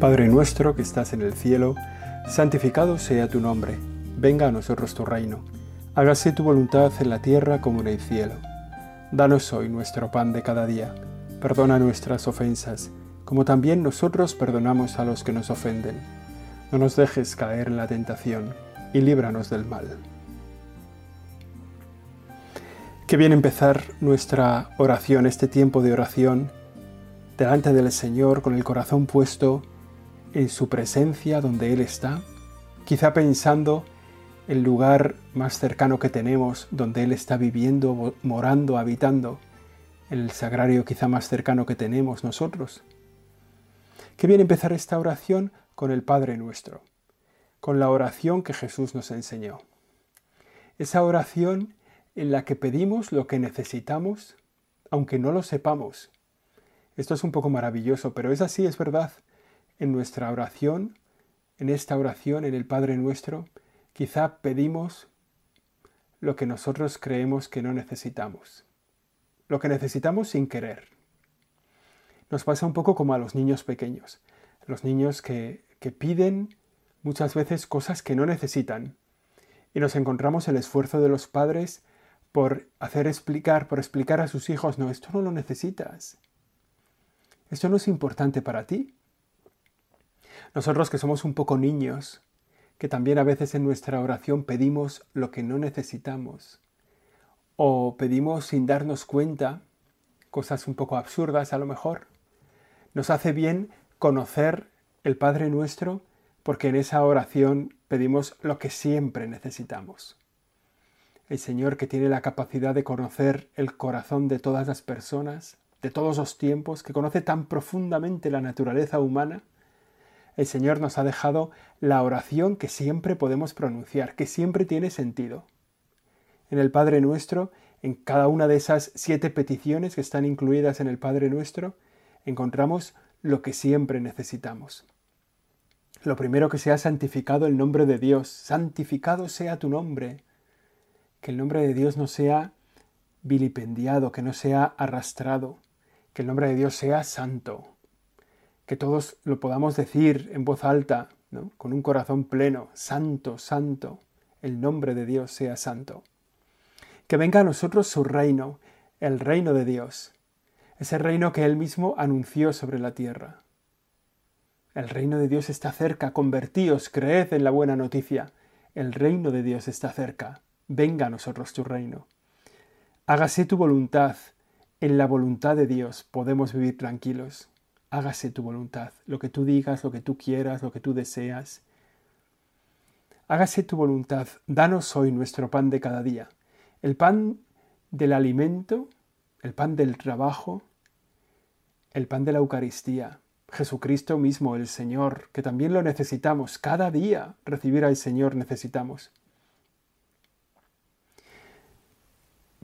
Padre nuestro que estás en el cielo, santificado sea tu nombre, venga a nosotros tu reino, hágase tu voluntad en la tierra como en el cielo. Danos hoy nuestro pan de cada día, perdona nuestras ofensas, como también nosotros perdonamos a los que nos ofenden. No nos dejes caer en la tentación, y líbranos del mal. Qué bien empezar nuestra oración, este tiempo de oración, delante del Señor con el corazón puesto en su presencia donde Él está, quizá pensando el lugar más cercano que tenemos donde Él está viviendo, morando, habitando, el sagrario quizá más cercano que tenemos nosotros. Qué bien empezar esta oración con el Padre nuestro, con la oración que Jesús nos enseñó. Esa oración en la que pedimos lo que necesitamos, aunque no lo sepamos. Esto es un poco maravilloso, pero es así, es verdad. En nuestra oración, en esta oración, en el Padre nuestro, quizá pedimos lo que nosotros creemos que no necesitamos. Lo que necesitamos sin querer. Nos pasa un poco como a los niños pequeños. Los niños que, que piden muchas veces cosas que no necesitan. Y nos encontramos el esfuerzo de los padres por hacer explicar, por explicar a sus hijos, no, esto no lo necesitas. Esto no es importante para ti. Nosotros que somos un poco niños, que también a veces en nuestra oración pedimos lo que no necesitamos, o pedimos sin darnos cuenta, cosas un poco absurdas a lo mejor, nos hace bien conocer el Padre nuestro porque en esa oración pedimos lo que siempre necesitamos. El Señor que tiene la capacidad de conocer el corazón de todas las personas, de todos los tiempos, que conoce tan profundamente la naturaleza humana, el Señor nos ha dejado la oración que siempre podemos pronunciar, que siempre tiene sentido. En el Padre Nuestro, en cada una de esas siete peticiones que están incluidas en el Padre Nuestro, encontramos lo que siempre necesitamos. Lo primero que sea santificado el nombre de Dios, santificado sea tu nombre, que el nombre de Dios no sea vilipendiado, que no sea arrastrado, que el nombre de Dios sea santo, que todos lo podamos decir en voz alta, con un corazón pleno, santo, santo, el nombre de Dios sea santo. Que venga a nosotros su reino, el reino de Dios, ese reino que Él mismo anunció sobre la tierra. El reino de Dios está cerca, convertíos, creed en la buena noticia. El reino de Dios está cerca venga a nosotros tu reino. Hágase tu voluntad. En la voluntad de Dios podemos vivir tranquilos. Hágase tu voluntad, lo que tú digas, lo que tú quieras, lo que tú deseas. Hágase tu voluntad. Danos hoy nuestro pan de cada día. El pan del alimento, el pan del trabajo, el pan de la Eucaristía. Jesucristo mismo, el Señor, que también lo necesitamos. Cada día recibir al Señor necesitamos.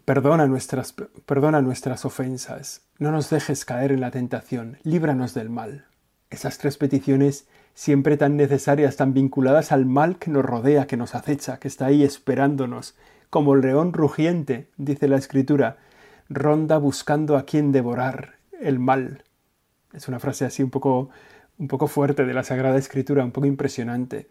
Perdona nuestras, perdona nuestras ofensas, no nos dejes caer en la tentación, líbranos del mal. Esas tres peticiones siempre tan necesarias, tan vinculadas al mal que nos rodea, que nos acecha, que está ahí esperándonos, como el león rugiente, dice la escritura, ronda buscando a quien devorar el mal. Es una frase así un poco, un poco fuerte de la Sagrada Escritura, un poco impresionante.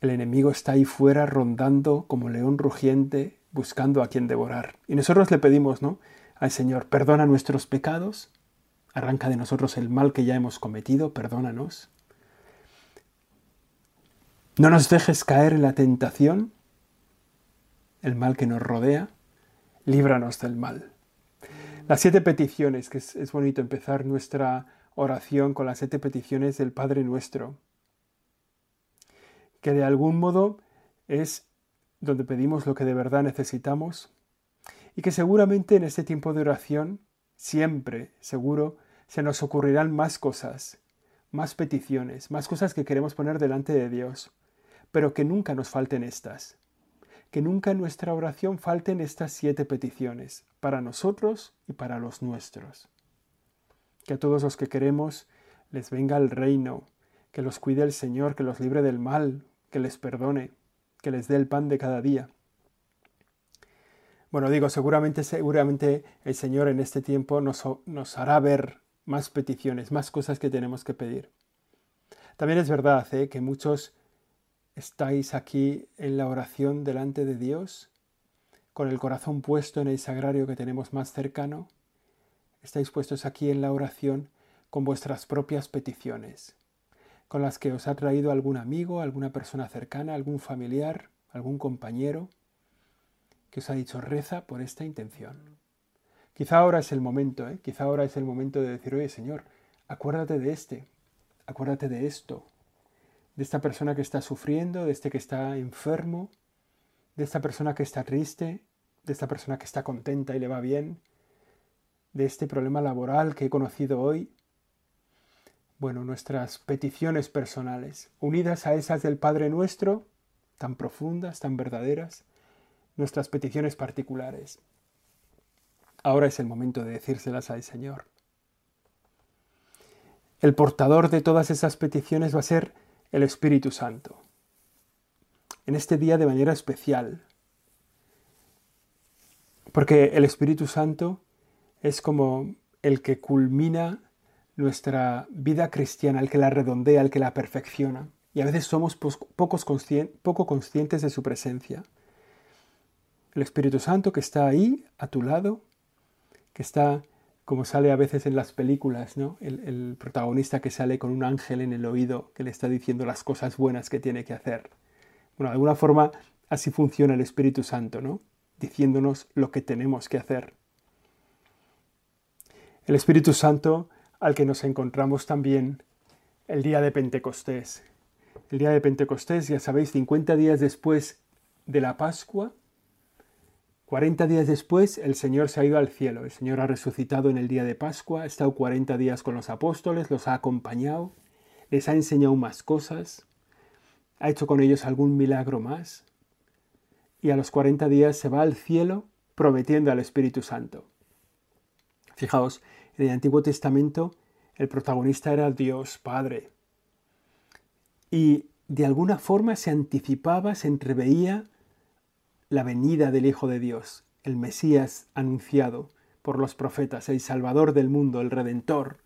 El enemigo está ahí fuera rondando como león rugiente, buscando a quien devorar. Y nosotros le pedimos, ¿no? Al Señor, perdona nuestros pecados, arranca de nosotros el mal que ya hemos cometido, perdónanos. No nos dejes caer en la tentación, el mal que nos rodea, líbranos del mal. Las siete peticiones, que es, es bonito empezar nuestra oración con las siete peticiones del Padre nuestro, que de algún modo es donde pedimos lo que de verdad necesitamos y que seguramente en este tiempo de oración, siempre, seguro, se nos ocurrirán más cosas, más peticiones, más cosas que queremos poner delante de Dios, pero que nunca nos falten estas, que nunca en nuestra oración falten estas siete peticiones, para nosotros y para los nuestros. Que a todos los que queremos les venga el reino, que los cuide el Señor, que los libre del mal, que les perdone, que les dé el pan de cada día. Bueno, digo, seguramente, seguramente el Señor en este tiempo nos, hará ver más peticiones, más cosas que tenemos que pedir. También es verdad ¿eh? que muchos estáis aquí en la oración delante de Dios, con el corazón puesto en el sagrario que tenemos más cercano. Estáis puestos aquí en la oración con vuestras propias peticiones, con las que os ha traído algún amigo, alguna persona cercana, algún familiar, algún compañero, que os ha dicho reza por esta intención. Quizá ahora es el momento, ¿eh? quizá ahora es el momento de decir, oye Señor, acuérdate de este, acuérdate de esto, de esta persona que está sufriendo, de este que está enfermo, de esta persona que está triste, de esta persona que está contenta y le va bien, de este problema laboral que he conocido hoy. Bueno, nuestras peticiones personales, unidas a esas del Padre nuestro, tan profundas, tan verdaderas, nuestras peticiones particulares. Ahora es el momento de decírselas al Señor. El portador de todas esas peticiones va a ser el Espíritu Santo. En este día de manera especial. Porque el Espíritu Santo es como el que culmina nuestra vida cristiana, el que la redondea, el que la perfecciona. Y a veces somos pocos poco conscientes de su presencia. El Espíritu Santo que está ahí, a tu lado, que está como sale a veces en las películas, ¿no? El, protagonista que sale con un ángel en el oído que le está diciendo las cosas buenas que tiene que hacer. Bueno, de alguna forma así funciona el Espíritu Santo, ¿no? Diciéndonos lo que tenemos que hacer. El Espíritu Santo al que nos encontramos también el día de Pentecostés. El día de Pentecostés, ya sabéis, 50 días después de la Pascua, 40 días después, el Señor se ha ido al cielo. El Señor ha resucitado en el día de Pascua, ha estado 40 días con los apóstoles, los ha acompañado, les ha enseñado más cosas, ha hecho con ellos algún milagro más. Y a los 40 días se va al cielo prometiendo al Espíritu Santo. Fijaos, en el Antiguo Testamento el protagonista era Dios Padre. Y de alguna forma se anticipaba, se entreveía la venida del Hijo de Dios, el Mesías anunciado por los profetas, el Salvador del mundo, el Redentor,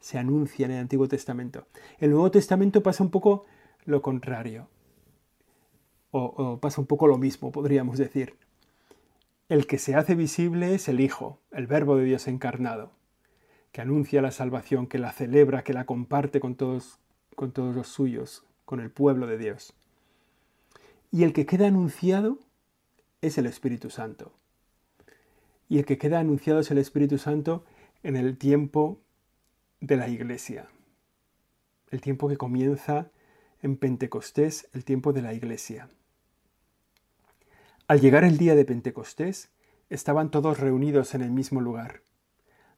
se anuncia en el Antiguo Testamento. El Nuevo Testamento pasa un poco lo contrario, o, pasa un poco lo mismo, podríamos decir. El que se hace visible es el Hijo, el Verbo de Dios encarnado, que anuncia la salvación, que la celebra, que la comparte con todos, con todos los suyos, con el pueblo de Dios. Y el que queda anunciado es el Espíritu Santo. Y el que queda anunciado es el Espíritu Santo en el tiempo de la iglesia. El tiempo que comienza en Pentecostés, el tiempo de la iglesia. Al llegar el día de Pentecostés, estaban todos reunidos en el mismo lugar.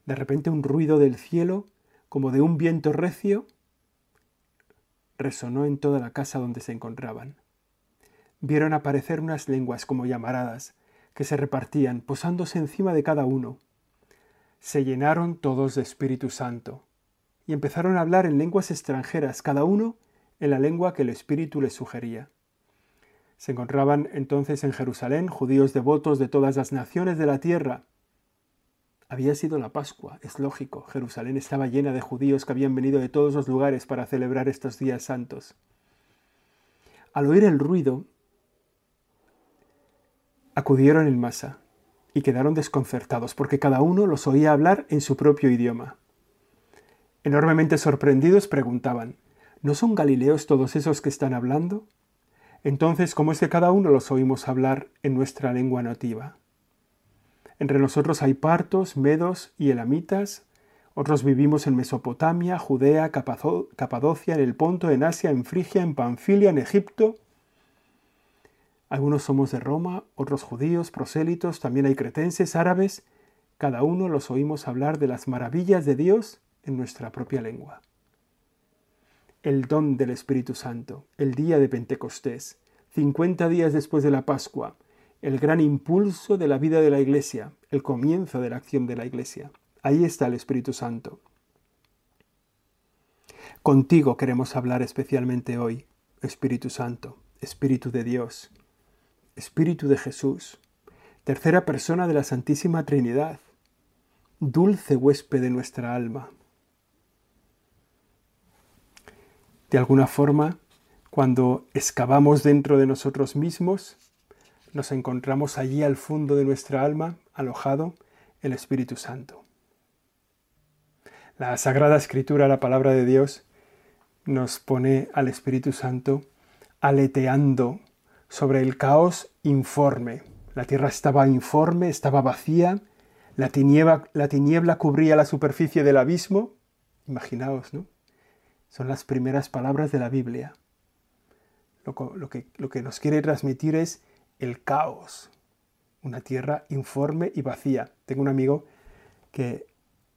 De repente un ruido del cielo, como de un viento recio, resonó en toda la casa donde se encontraban vieron aparecer unas lenguas como llamaradas, que se repartían, posándose encima de cada uno. Se llenaron todos de Espíritu Santo, y empezaron a hablar en lenguas extranjeras, cada uno en la lengua que el Espíritu les sugería. Se encontraban entonces en Jerusalén judíos devotos de todas las naciones de la tierra. Había sido la Pascua, es lógico, Jerusalén estaba llena de judíos que habían venido de todos los lugares para celebrar estos días santos. Al oír el ruido, acudieron en masa y quedaron desconcertados porque cada uno los oía hablar en su propio idioma. Enormemente sorprendidos preguntaban, ¿no son galileos todos esos que están hablando? Entonces, ¿cómo es que cada uno los oímos hablar en nuestra lengua nativa? Entre nosotros hay partos, medos y elamitas, otros vivimos en Mesopotamia, Judea, Capadocia, en el Ponto, en Asia, en Frigia, en Panfilia, en Egipto, algunos somos de Roma, otros judíos, prosélitos, también hay cretenses, árabes. Cada uno los oímos hablar de las maravillas de Dios en nuestra propia lengua. El don del Espíritu Santo, el día de Pentecostés, 50 días después de la Pascua, el gran impulso de la vida de la Iglesia, el comienzo de la acción de la Iglesia. Ahí está el Espíritu Santo. Contigo queremos hablar especialmente hoy, Espíritu Santo, Espíritu de Dios, Espíritu de Jesús, tercera persona de la Santísima Trinidad, dulce huésped de nuestra alma. De alguna forma, cuando excavamos dentro de nosotros mismos, nos encontramos allí al fondo de nuestra alma, alojado el Espíritu Santo. La Sagrada Escritura, la palabra de Dios, nos pone al Espíritu Santo aleteando sobre el caos informe. La tierra estaba informe, estaba vacía, la tiniebla, la tiniebla cubría la superficie del abismo. Imaginaos, ¿no? Son las primeras palabras de la Biblia. Lo que nos quiere transmitir es el caos, una tierra informe y vacía. Tengo un amigo que,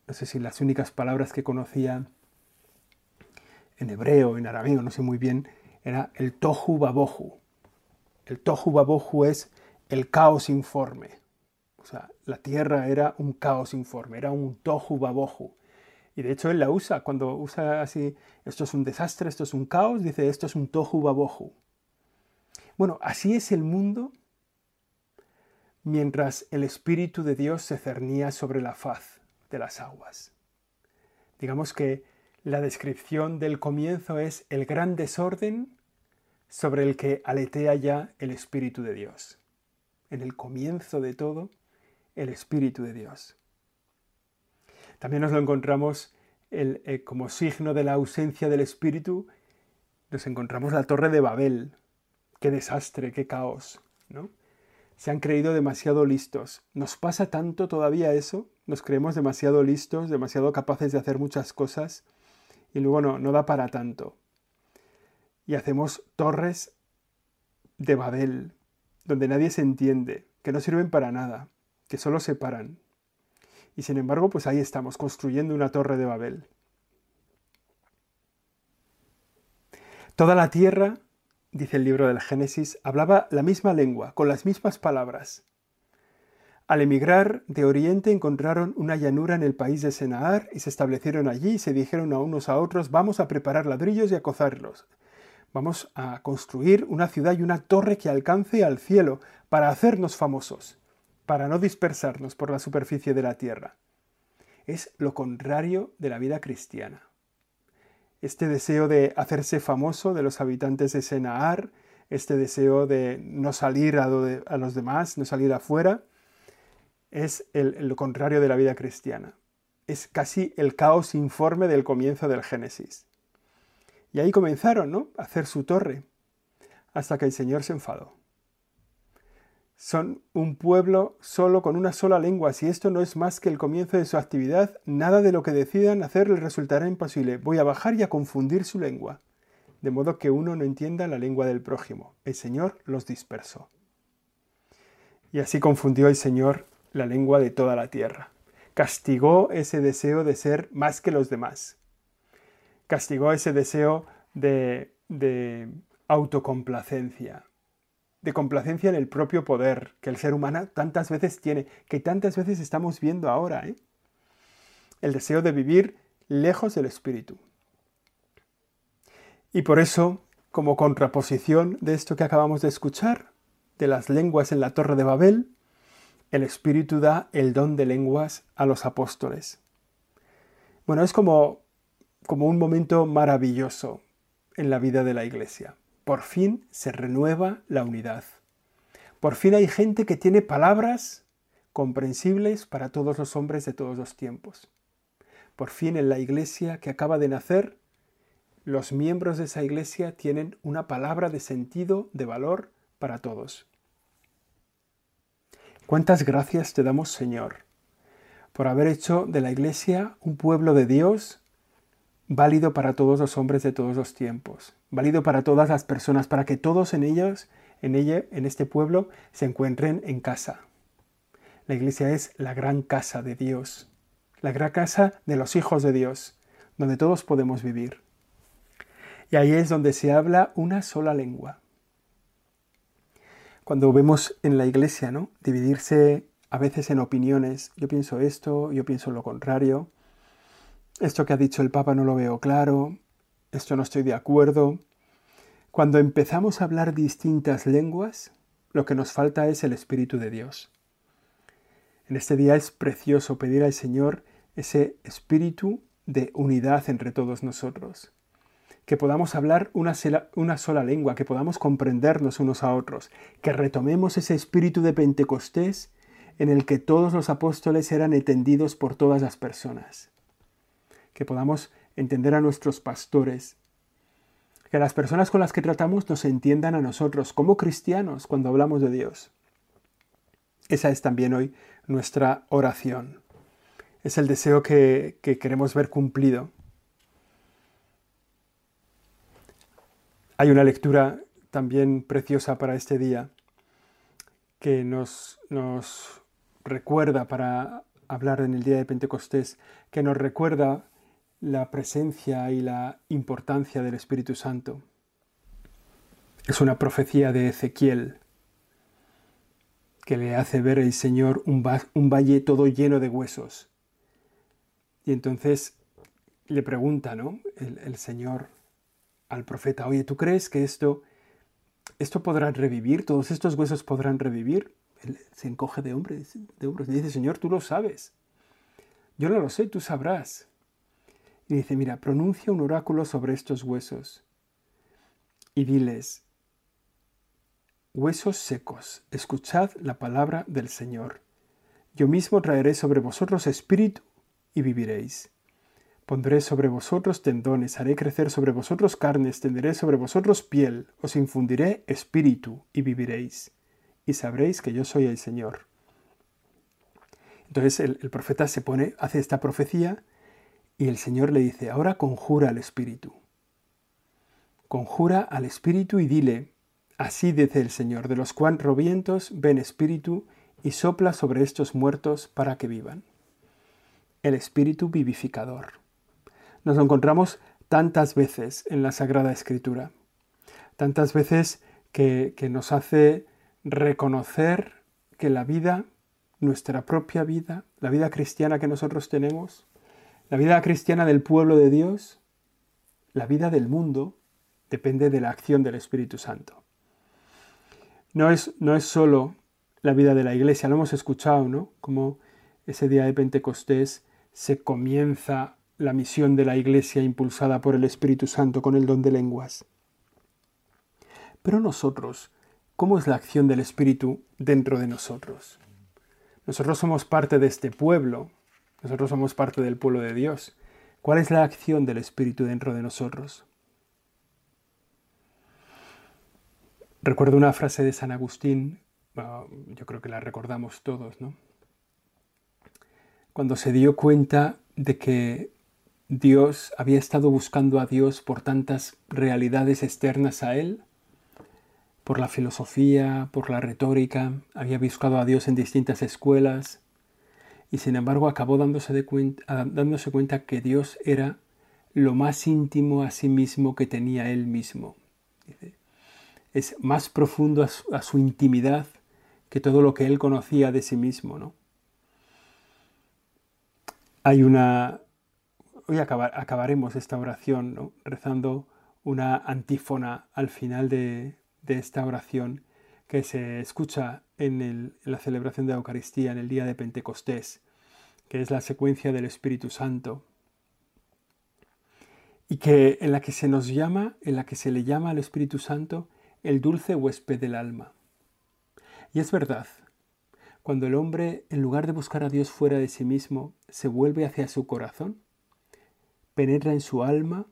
no sé si las únicas palabras que conocía en hebreo, en arameo, no sé muy bien, era el tohu babohu. El tohu babohu es el caos informe. O sea, la tierra era un caos informe, era un tohu babohu. Y de hecho él la usa, cuando usa así, esto es un desastre, esto es un caos, dice esto es un tohu babohu. Bueno, así es el mundo mientras el Espíritu de Dios se cernía sobre la faz de las aguas. Digamos que la descripción del comienzo es el gran desorden sobre el que aletea ya el Espíritu de Dios. En el comienzo de todo, el Espíritu de Dios. También nos lo encontramos eh, como signo de la ausencia del Espíritu, nos encontramos la Torre de Babel, qué desastre, qué caos, ¿no? Se han creído demasiado listos. ¿Nos pasa tanto todavía eso? Nos creemos demasiado listos, demasiado capaces de hacer muchas cosas y luego no, no da para tanto. Y hacemos torres de Babel, donde nadie se entiende, que no sirven para nada, que solo separan. Y sin embargo, pues ahí estamos, construyendo una torre de Babel. Toda la tierra dice el libro del Génesis, hablaba la misma lengua, con las mismas palabras. Al emigrar de Oriente encontraron una llanura en el país de Senaar y se establecieron allí y se dijeron a unos a otros, vamos a preparar ladrillos y a cozarlos. Vamos a construir una ciudad y una torre que alcance al cielo para hacernos famosos, para no dispersarnos por la superficie de la tierra. Es lo contrario de la vida cristiana este deseo de hacerse famoso de los habitantes de Senaar, este deseo de no salir a, los demás, no salir afuera, es lo contrario de la vida cristiana. Es casi el caos informe del comienzo del Génesis. Y ahí comenzaron, ¿no? A hacer su torre, hasta que el Señor se enfadó son un pueblo solo con una sola lengua. Si esto no es más que el comienzo de su actividad, nada de lo que decidan hacer les resultará imposible. Voy a bajar y a confundir su lengua, de modo que uno no entienda la lengua del prójimo. El Señor los dispersó. Y así confundió el Señor la lengua de toda la tierra. Castigó ese deseo de ser más que los demás. Castigó ese deseo de, de autocomplacencia, de complacencia en el propio poder que el ser humano tantas veces tiene, que tantas veces estamos viendo ahora. ¿eh? El deseo de vivir lejos del espíritu. Y por eso, como contraposición de esto que acabamos de escuchar, de las lenguas en la torre de Babel, el espíritu da el don de lenguas a los apóstoles. Bueno, es como, como un momento maravilloso en la vida de la iglesia por fin se renueva la unidad. Por fin hay gente que tiene palabras comprensibles para todos los hombres de todos los tiempos. Por fin en la iglesia que acaba de nacer, los miembros de esa iglesia tienen una palabra de sentido, de valor para todos. ¿Cuántas gracias te damos, Señor, por haber hecho de la iglesia un pueblo de Dios válido para todos los hombres de todos los tiempos, válido para todas las personas, para que todos en ellos, en ella, en este pueblo, se encuentren en casa. La iglesia es la gran casa de Dios, la gran casa de los hijos de Dios, donde todos podemos vivir. Y ahí es donde se habla una sola lengua. Cuando vemos en la iglesia, ¿no? Dividirse a veces en opiniones, yo pienso esto, yo pienso lo contrario, esto que ha dicho el Papa no lo veo claro, esto no estoy de acuerdo. Cuando empezamos a hablar distintas lenguas, lo que nos falta es el Espíritu de Dios. En este día es precioso pedir al Señor ese espíritu de unidad entre todos nosotros. que podamos hablar una, una sola lengua, que podamos comprendernos unos a otros, que retomemos ese espíritu de Pentecostés en el que todos los apóstoles eran entendidos por todas las personas, que podamos entender a nuestros pastores, que las personas con las que tratamos nos entiendan a nosotros como cristianos cuando hablamos de Dios. Esa es también hoy nuestra oración. Es el deseo que, que queremos ver cumplido. Hay una lectura también preciosa para este día que nos, nos recuerda para hablar en el día de Pentecostés, que nos recuerda la presencia y la importancia del Espíritu Santo. Es una profecía de Ezequiel que le hace ver el Señor un, valle todo lleno de huesos. Y entonces le pregunta, ¿no? El, el Señor al profeta, oye, ¿tú crees que esto, esto podrá revivir? ¿Todos estos huesos podrán revivir? Él se encoge de hombros, de hombros y dice, Señor, tú lo sabes. Yo no lo sé, tú sabrás. Y dice, mira, pronuncia un oráculo sobre estos huesos y diles, huesos secos, escuchad la palabra del Señor. Yo mismo traeré sobre vosotros espíritu y viviréis. Pondré sobre vosotros tendones, haré crecer sobre vosotros carnes, tenderé sobre vosotros piel, os infundiré espíritu y viviréis, y sabréis que yo soy el Señor. Entonces el, el, profeta se pone, hace esta profecía, y el Señor le dice, ahora conjura al espíritu. Conjura al espíritu y dile, así dice el Señor, de los cuatro vientos ven espíritu y sopla sobre estos muertos para que vivan. El espíritu vivificador nos encontramos tantas veces en la Sagrada Escritura, tantas veces que, nos hace reconocer que la vida, nuestra propia vida, la vida cristiana que nosotros tenemos, la vida cristiana del pueblo de Dios, la vida del mundo, depende de la acción del Espíritu Santo. No es, no es solo la vida de la iglesia, lo hemos escuchado, ¿no? Como ese día de Pentecostés se comienza la misión de la Iglesia impulsada por el Espíritu Santo con el don de lenguas. Pero nosotros, ¿cómo es la acción del Espíritu dentro de nosotros? Nosotros somos parte de este pueblo, nosotros somos parte del pueblo de Dios. ¿Cuál es la acción del Espíritu dentro de nosotros? Recuerdo una frase de San Agustín, yo creo que la recordamos todos, ¿no? Cuando se dio cuenta de que Dios había estado buscando a Dios por tantas realidades externas a él, por la filosofía, por la retórica, había buscado a Dios en distintas escuelas y sin embargo acabó dándose, cuenta, dándose cuenta que Dios era lo más íntimo a sí mismo que tenía él mismo. Es más profundo a su, intimidad que todo lo que él conocía de sí mismo. ¿no? Hay una, hoy acabaremos esta oración rezando una antífona al final de, esta oración que se escucha en, la celebración de la Eucaristía en el día de Pentecostés, que es la secuencia del Espíritu Santo, y que en la que se nos llama, en la que se le llama al Espíritu Santo el dulce huésped del alma. Y es verdad, cuando el hombre, en lugar de buscar a Dios fuera de sí mismo, se vuelve hacia su corazón, penetra en su alma,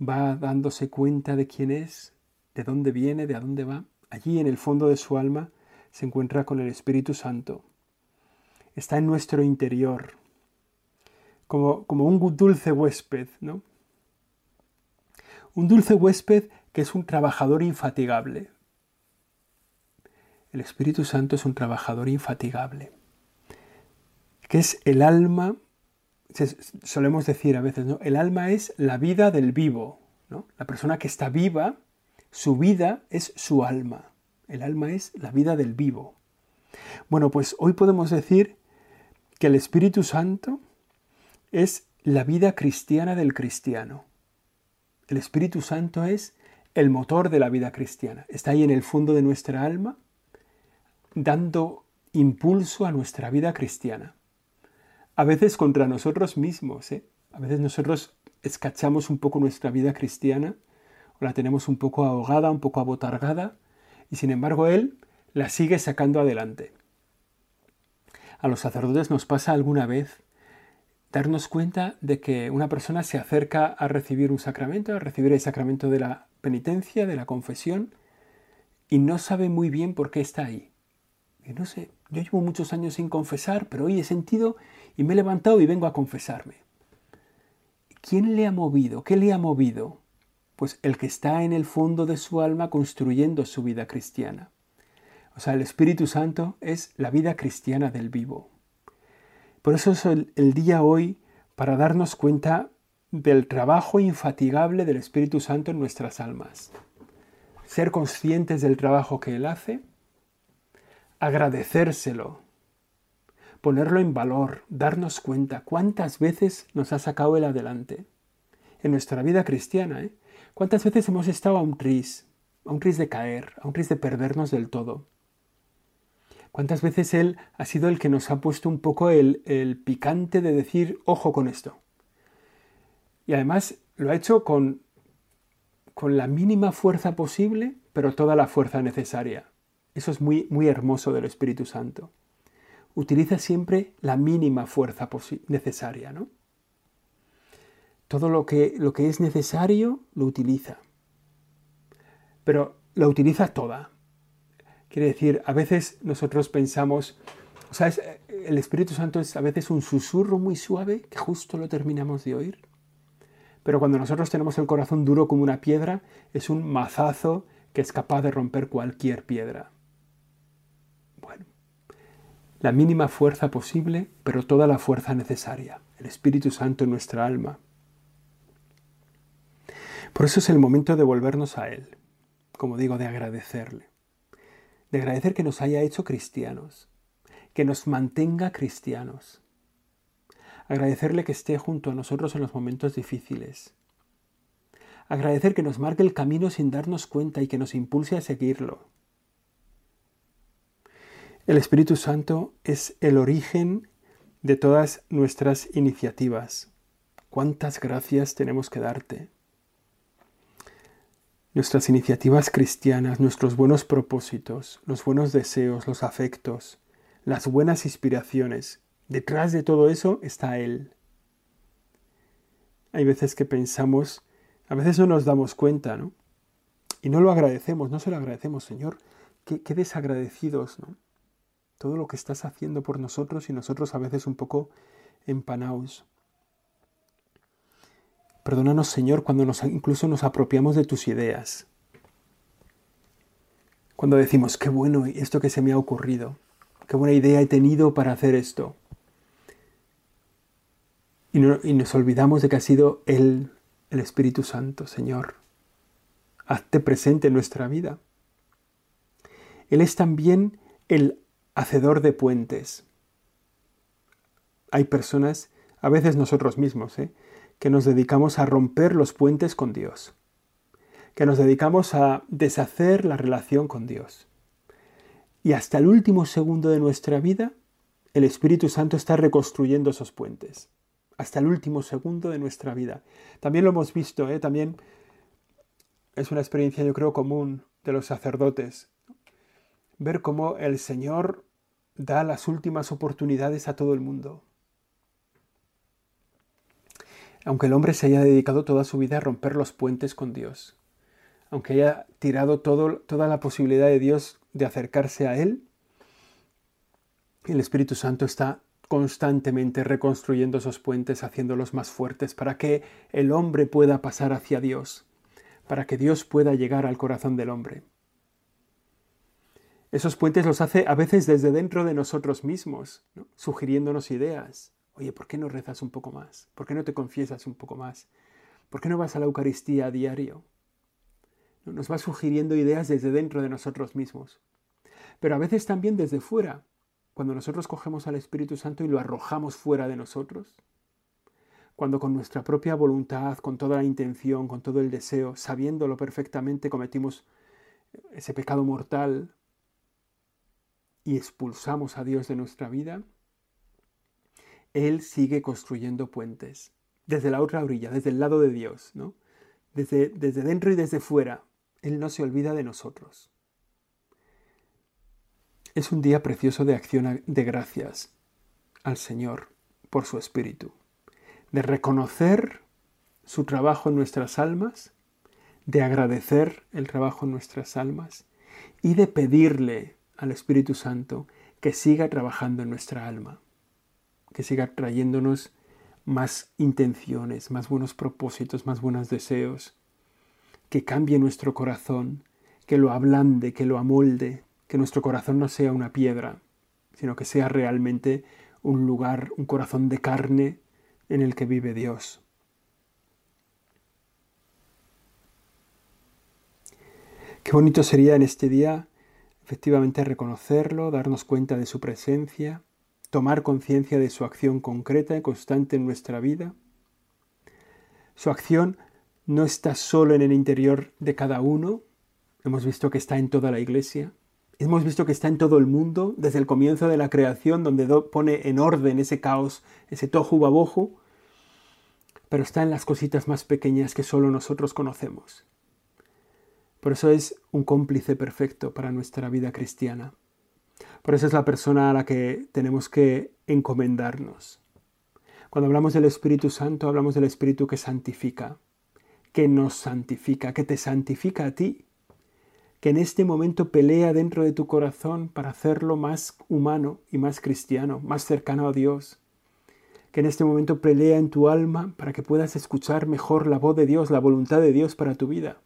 va dándose cuenta de quién es, de dónde viene, de a dónde va. Allí en el fondo de su alma se encuentra con el Espíritu Santo. Está en nuestro interior, como, como un dulce huésped, ¿no? Un dulce huésped que es un trabajador infatigable. El Espíritu Santo es un trabajador infatigable, que es el alma solemos decir a veces, ¿no? El alma es la vida del vivo, ¿no? La persona que está viva, su vida es su alma. El alma es la vida del vivo. Bueno, pues hoy podemos decir que el Espíritu Santo es la vida cristiana del cristiano. El Espíritu Santo es el motor de la vida cristiana. Está ahí en el fondo de nuestra alma, dando impulso a nuestra vida cristiana a veces contra nosotros mismos. ¿eh? A veces nosotros escachamos un poco nuestra vida cristiana, o la tenemos un poco ahogada, un poco abotargada, y sin embargo Él la sigue sacando adelante. A los sacerdotes nos pasa alguna vez darnos cuenta de que una persona se acerca a recibir un sacramento, a recibir el sacramento de la penitencia, de la confesión, y no sabe muy bien por qué está ahí. Y no sé, yo llevo muchos años sin confesar, pero hoy he sentido y me he levantado y vengo a confesarme. ¿Quién le ha movido? ¿Qué le ha movido? Pues el que está en el fondo de su alma construyendo su vida cristiana. O sea, el Espíritu Santo es la vida cristiana del vivo. Por eso es el, el día hoy para darnos cuenta del trabajo infatigable del Espíritu Santo en nuestras almas. Ser conscientes del trabajo que Él hace, agradecérselo, ponerlo en valor, darnos cuenta cuántas veces nos ha sacado Él adelante. En nuestra vida cristiana, ¿eh? ¿Cuántas veces hemos estado a un tris, a un tris de caer, a un tris de perdernos del todo? ¿Cuántas veces Él ha sido el que nos ha puesto un poco el, picante de decir, ojo con esto? Y además lo ha hecho con, con la mínima fuerza posible, pero toda la fuerza necesaria. Eso es muy, muy hermoso del Espíritu Santo. Utiliza siempre la mínima fuerza necesaria, ¿no? Todo lo que, lo que es necesario lo utiliza. Pero lo utiliza toda. Quiere decir, a veces nosotros pensamos, o sea, el Espíritu Santo es a veces un susurro muy suave que justo lo terminamos de oír. Pero cuando nosotros tenemos el corazón duro como una piedra, es un mazazo que es capaz de romper cualquier piedra. Bueno, la mínima fuerza posible, pero toda la fuerza necesaria, el Espíritu Santo en nuestra alma. Por eso es el momento de volvernos a Él, como digo, de agradecerle, de agradecer que nos haya hecho cristianos, que nos mantenga cristianos, Agradecerle que esté junto a nosotros en los momentos difíciles. Agradecer que nos marque el camino sin darnos cuenta y que nos impulse a seguirlo. El Espíritu Santo es el origen de todas nuestras iniciativas. ¿Cuántas gracias tenemos que darte? Nuestras iniciativas cristianas, nuestros buenos propósitos, los buenos deseos, los afectos, las buenas inspiraciones, Detrás de todo eso está Él. Hay veces que pensamos, a veces no nos damos cuenta, ¿no? Y no lo agradecemos, no se lo agradecemos, Señor. Qué, desagradecidos, ¿no? Todo lo que estás haciendo por nosotros y nosotros a veces un poco empanaos. Perdónanos, Señor, cuando incluso nos apropiamos de tus ideas. Cuando decimos, qué bueno esto que se me ha ocurrido, qué buena idea he tenido para hacer esto y, nos olvidamos de que ha sido Él, el Espíritu Santo, Señor. Hazte presente en nuestra vida. Él es también el hacedor de puentes. Hay personas, a veces nosotros mismos, ¿eh? Que nos dedicamos a romper los puentes con Dios, que nos dedicamos a deshacer la relación con Dios. Y hasta el último segundo de nuestra vida, el Espíritu Santo está reconstruyendo esos puentes hasta el último segundo de nuestra vida. También lo hemos visto, ¿eh? también es una experiencia yo creo común de los sacerdotes. Ver cómo el Señor da las últimas oportunidades a todo el mundo. Aunque el hombre se haya dedicado toda su vida a romper los puentes con Dios, aunque haya tirado toda la posibilidad de Dios de acercarse a Él, el Espíritu Santo está constantemente reconstruyendo esos puentes, haciéndolos más fuertes, para que el hombre pueda pasar hacia Dios, para que Dios pueda llegar al corazón del hombre. Esos puentes los hace a veces desde dentro de nosotros mismos, sugiriéndonos ideas. Oye, ¿por qué no rezas un poco más? ¿Por qué no te confiesas un poco más? ¿Por qué no vas a la Eucaristía a diario? Nos va sugiriendo ideas desde dentro de nosotros mismos. Pero a veces también desde fuera, cuando nosotros cogemos al Espíritu Santo y lo arrojamos fuera de nosotros, cuando con nuestra propia voluntad, con toda la intención, con todo el deseo, sabiéndolo perfectamente, cometimos ese pecado mortal y expulsamos a Dios de nuestra vida, Él sigue construyendo puentes. desde la otra orilla, desde el lado de Dios, ¿no? Desde, desde dentro y desde fuera. Él no se olvida de nosotros. Es un día precioso de acción de gracias al Señor por su Espíritu, de reconocer su trabajo en nuestras almas, de agradecer el trabajo en nuestras almas y de pedirle al Espíritu Santo que siga trabajando en nuestra alma, que siga trayéndonos más intenciones, más buenos propósitos, más buenos deseos, que cambie nuestro corazón, que lo ablande, que lo amolde, que nuestro corazón no sea una piedra, sino que sea realmente un lugar, un corazón de carne en el que vive Dios. Qué bonito sería en este día efectivamente reconocerlo, darnos cuenta de su presencia, tomar conciencia de su acción concreta y constante en nuestra vida. Su acción no está solo en el interior de cada uno, hemos visto que está en toda la iglesia, hemos visto que está en todo el mundo, desde el comienzo de la creación, donde pone en orden ese caos, ese tohu baboju, pero está en las cositas más pequeñas que solo nosotros conocemos. Por eso es un cómplice perfecto para nuestra vida cristiana. Por eso es la persona a la que tenemos que encomendarnos. Cuando hablamos del Espíritu Santo, hablamos del Espíritu que santifica, que nos santifica, que te santifica a ti, que en este momento pelea dentro de tu corazón para hacerlo más humano y más cristiano, más cercano a Dios, que en este momento pelea en tu alma para que puedas escuchar mejor la voz de Dios, la voluntad de Dios para tu vida.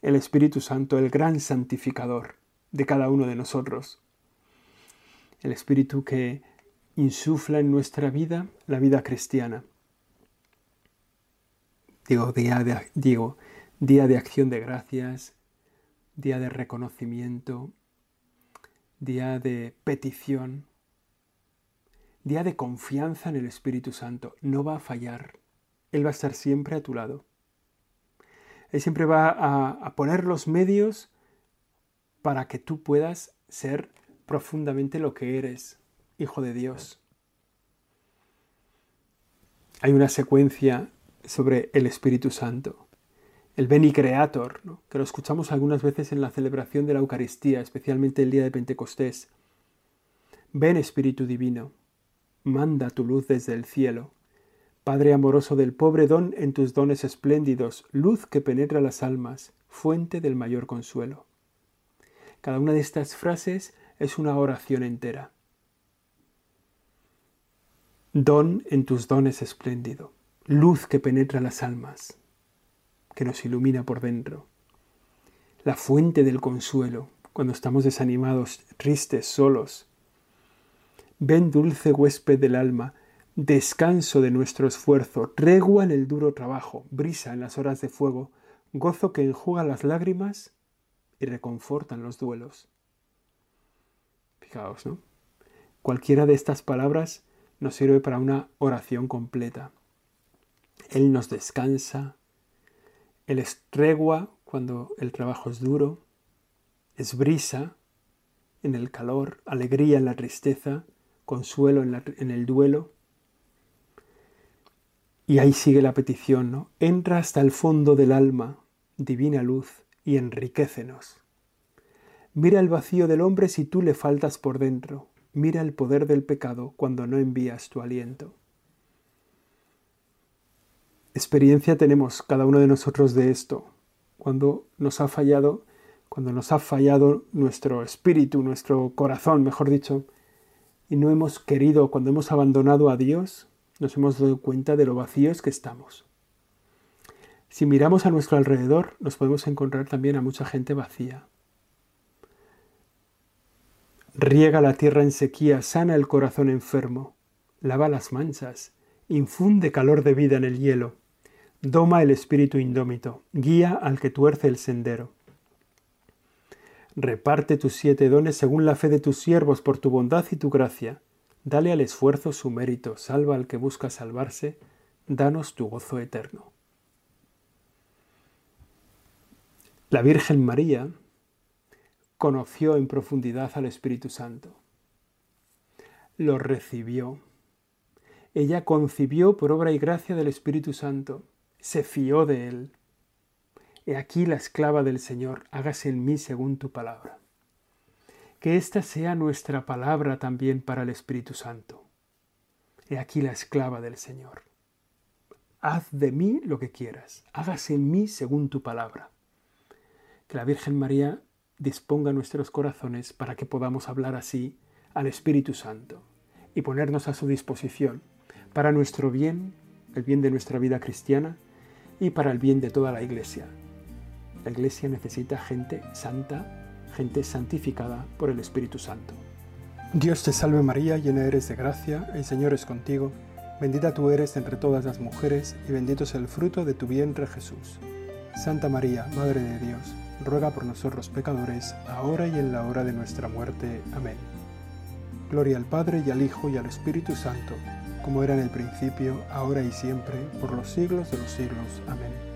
El Espíritu Santo, el gran santificador de cada uno de nosotros. El Espíritu que insufla en nuestra vida la vida cristiana. Digo día de, digo, día de acción de gracias, día de reconocimiento, día de petición, día de confianza en el Espíritu Santo. No va a fallar. Él va a estar siempre a tu lado. Él siempre va a, poner los medios para que tú puedas ser profundamente lo que eres, hijo de Dios. Hay una secuencia sobre el Espíritu Santo, el Beni Creator, que lo escuchamos algunas veces en la celebración de la Eucaristía, especialmente el día de Pentecostés. Ven Espíritu Divino, manda tu luz desde el cielo Padre amoroso del pobre don en tus dones espléndidos, luz que penetra las almas, fuente del mayor consuelo. Cada una de estas frases es una oración entera. Don en tus dones espléndido, luz que penetra las almas, que nos ilumina por dentro. La fuente del consuelo, cuando estamos desanimados, tristes, solos. Ven dulce huésped del alma, descanso de nuestro esfuerzo, tregua en el duro trabajo, brisa en las horas de fuego, gozo que enjuga las lágrimas y reconforta en los duelos. Fijaos, ¿no? Cualquiera de estas palabras nos sirve para una oración completa. Él nos descansa, Él es tregua cuando el trabajo es duro, es brisa en el calor, alegría en la tristeza, consuelo en, en el duelo, y ahí sigue la petición, ¿no? Entra hasta el fondo del alma, divina luz, y enriquecenos. Mira el vacío del hombre si tú le faltas por dentro. Mira el poder del pecado cuando no envías tu aliento. Experiencia tenemos cada uno de nosotros de esto. Cuando nos ha fallado, cuando nos ha fallado nuestro espíritu, nuestro corazón, mejor dicho, y no hemos querido, cuando hemos abandonado a Dios, nos hemos dado cuenta de lo vacíos que estamos. Si miramos a nuestro alrededor, nos podemos encontrar también a mucha gente vacía. Riega la tierra en sequía, sana el corazón enfermo, lava las manchas, infunde calor de vida en el hielo, doma el espíritu indómito, guía al que tuerce el sendero. Reparte tus siete dones según la fe de tus siervos por tu bondad y tu gracia Dale al esfuerzo su mérito, salva al que busca salvarse, danos tu gozo eterno. La Virgen María conoció en profundidad al Espíritu Santo, lo recibió Ella concibió por obra y gracia del Espíritu Santo, se fió de él. He aquí la esclava del Señor, hágase en mí según tu palabra. Que esta sea nuestra palabra también para el Espíritu Santo. He aquí la esclava del Señor. Haz de mí lo que quieras, hágase en mí según tu palabra. Que la Virgen María disponga nuestros corazones para que podamos hablar así al Espíritu Santo y ponernos a su disposición para nuestro bien, el bien de nuestra vida cristiana y para el bien de toda la Iglesia. La Iglesia necesita gente santa, gente santificada por el Espíritu Santo. Dios te salve María, llena eres de gracia, el Señor es contigo, bendita tú eres entre todas las mujeres y bendito es el fruto de tu vientre Jesús. Santa María, Madre de Dios, ruega por nosotros pecadores, ahora y en la hora de nuestra muerte. Amén. Gloria al Padre y al Hijo y al Espíritu Santo, como era en el principio, ahora y siempre, por los siglos de los siglos. Amén.